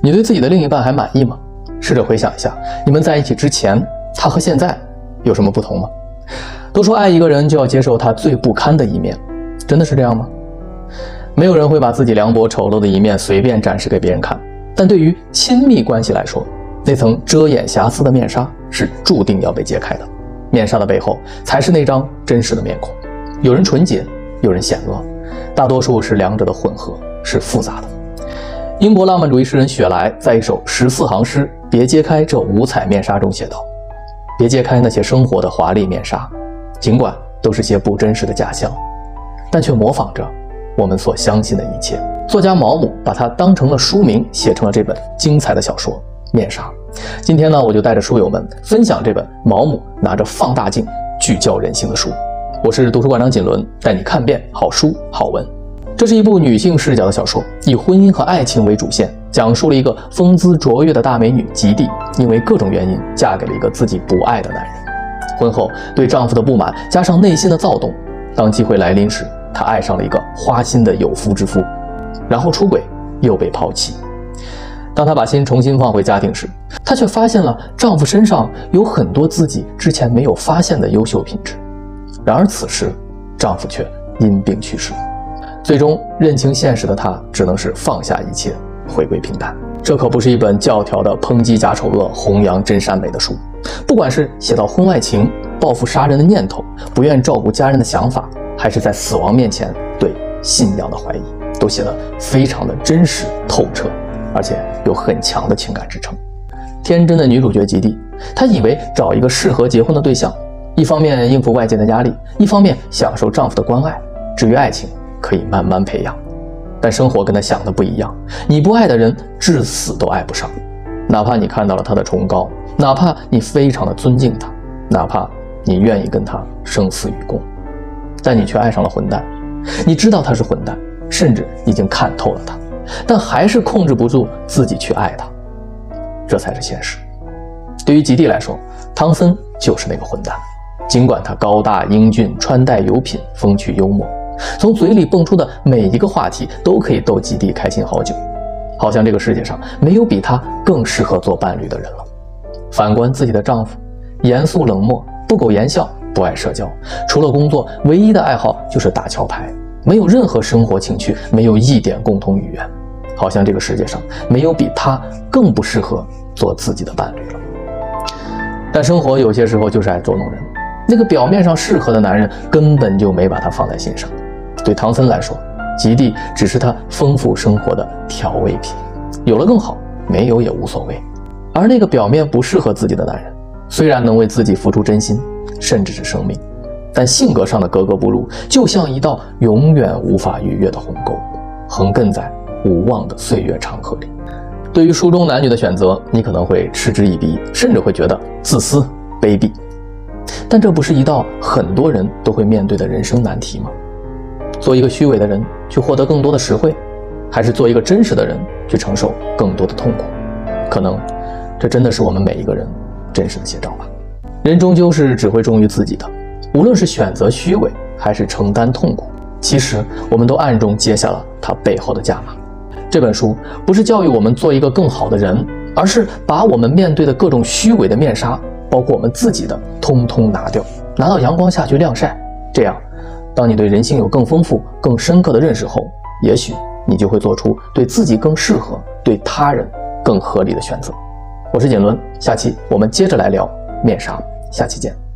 你对自己的另一半还满意吗？试着回想一下，你们在一起之前，他和现在有什么不同吗？都说爱一个人就要接受他最不堪的一面，真的是这样吗？没有人会把自己凉薄丑陋的一面随便展示给别人看，但对于亲密关系来说，那层遮掩瑕疵的面纱是注定要被揭开的。面纱的背后才是那张真实的面孔。有人纯洁，有人险恶，大多数是两者的混合，是复杂的。英国浪漫主义诗人雪莱在一首十四行诗《别揭开这五彩面纱》中写道：“别揭开那些生活的华丽面纱，尽管都是些不真实的假象，但却模仿着我们所相信的一切。”作家毛姆把它当成了书名，写成了这本精彩的小说《面纱》。今天呢，我就带着书友们分享这本毛姆拿着放大镜聚焦人性的书。我是图书馆长锦纶，带你看遍好书好文。这是一部女性视角的小说，以婚姻和爱情为主线，讲述了一个风姿卓越的大美女吉蒂，因为各种原因嫁给了一个自己不爱的男人。婚后对丈夫的不满加上内心的躁动，当机会来临时，她爱上了一个花心的有夫之妇，然后出轨又被抛弃。当她把心重新放回家庭时，她却发现了丈夫身上有很多自己之前没有发现的优秀品质。然而此时，丈夫却因病去世。最终认清现实的她，只能是放下一切，回归平淡。这可不是一本教条的抨击假丑恶、弘扬真善美的书。不管是写到婚外情、报复杀人的念头、不愿照顾家人的想法，还是在死亡面前对信仰的怀疑，都写得非常的真实透彻，而且有很强的情感支撑。天真的女主角吉蒂，她以为找一个适合结婚的对象，一方面应付外界的压力，一方面享受丈夫的关爱。至于爱情，可以慢慢培养，但生活跟他想的不一样。你不爱的人，至死都爱不上。哪怕你看到了他的崇高，哪怕你非常的尊敬他，哪怕你愿意跟他生死与共，但你却爱上了混蛋。你知道他是混蛋，甚至已经看透了他，但还是控制不住自己去爱他。这才是现实。对于吉蒂来说，汤森就是那个混蛋。尽管他高大英俊，穿戴有品，风趣幽默。从嘴里蹦出的每一个话题都可以逗吉蒂开心好久，好像这个世界上没有比他更适合做伴侣的人了。反观自己的丈夫，严肃冷漠，不苟言笑，不爱社交，除了工作，唯一的爱好就是打桥牌，没有任何生活情趣，没有一点共同语言，好像这个世界上没有比他更不适合做自己的伴侣了。但生活有些时候就是爱捉弄人，那个表面上适合的男人根本就没把他放在心上。对唐僧来说，极地只是他丰富生活的调味品，有了更好，没有也无所谓。而那个表面不适合自己的男人，虽然能为自己付出真心，甚至是生命，但性格上的格格不入，就像一道永远无法逾越的鸿沟，横亘在无望的岁月长河里。对于书中男女的选择，你可能会嗤之以鼻，甚至会觉得自私卑鄙。但这不是一道很多人都会面对的人生难题吗？做一个虚伪的人去获得更多的实惠，还是做一个真实的人去承受更多的痛苦？可能，这真的是我们每一个人真实的写照吧。人终究是只会忠于自己的，无论是选择虚伪，还是承担痛苦，其实我们都暗中接下了他背后的价码。这本书不是教育我们做一个更好的人，而是把我们面对的各种虚伪的面纱，包括我们自己的，通通拿掉，拿到阳光下去晾晒，这样。当你对人性有更丰富、更深刻的认识后，也许你就会做出对自己更适合、对他人更合理的选择。我是简伦，下期我们接着来聊面纱，下期见。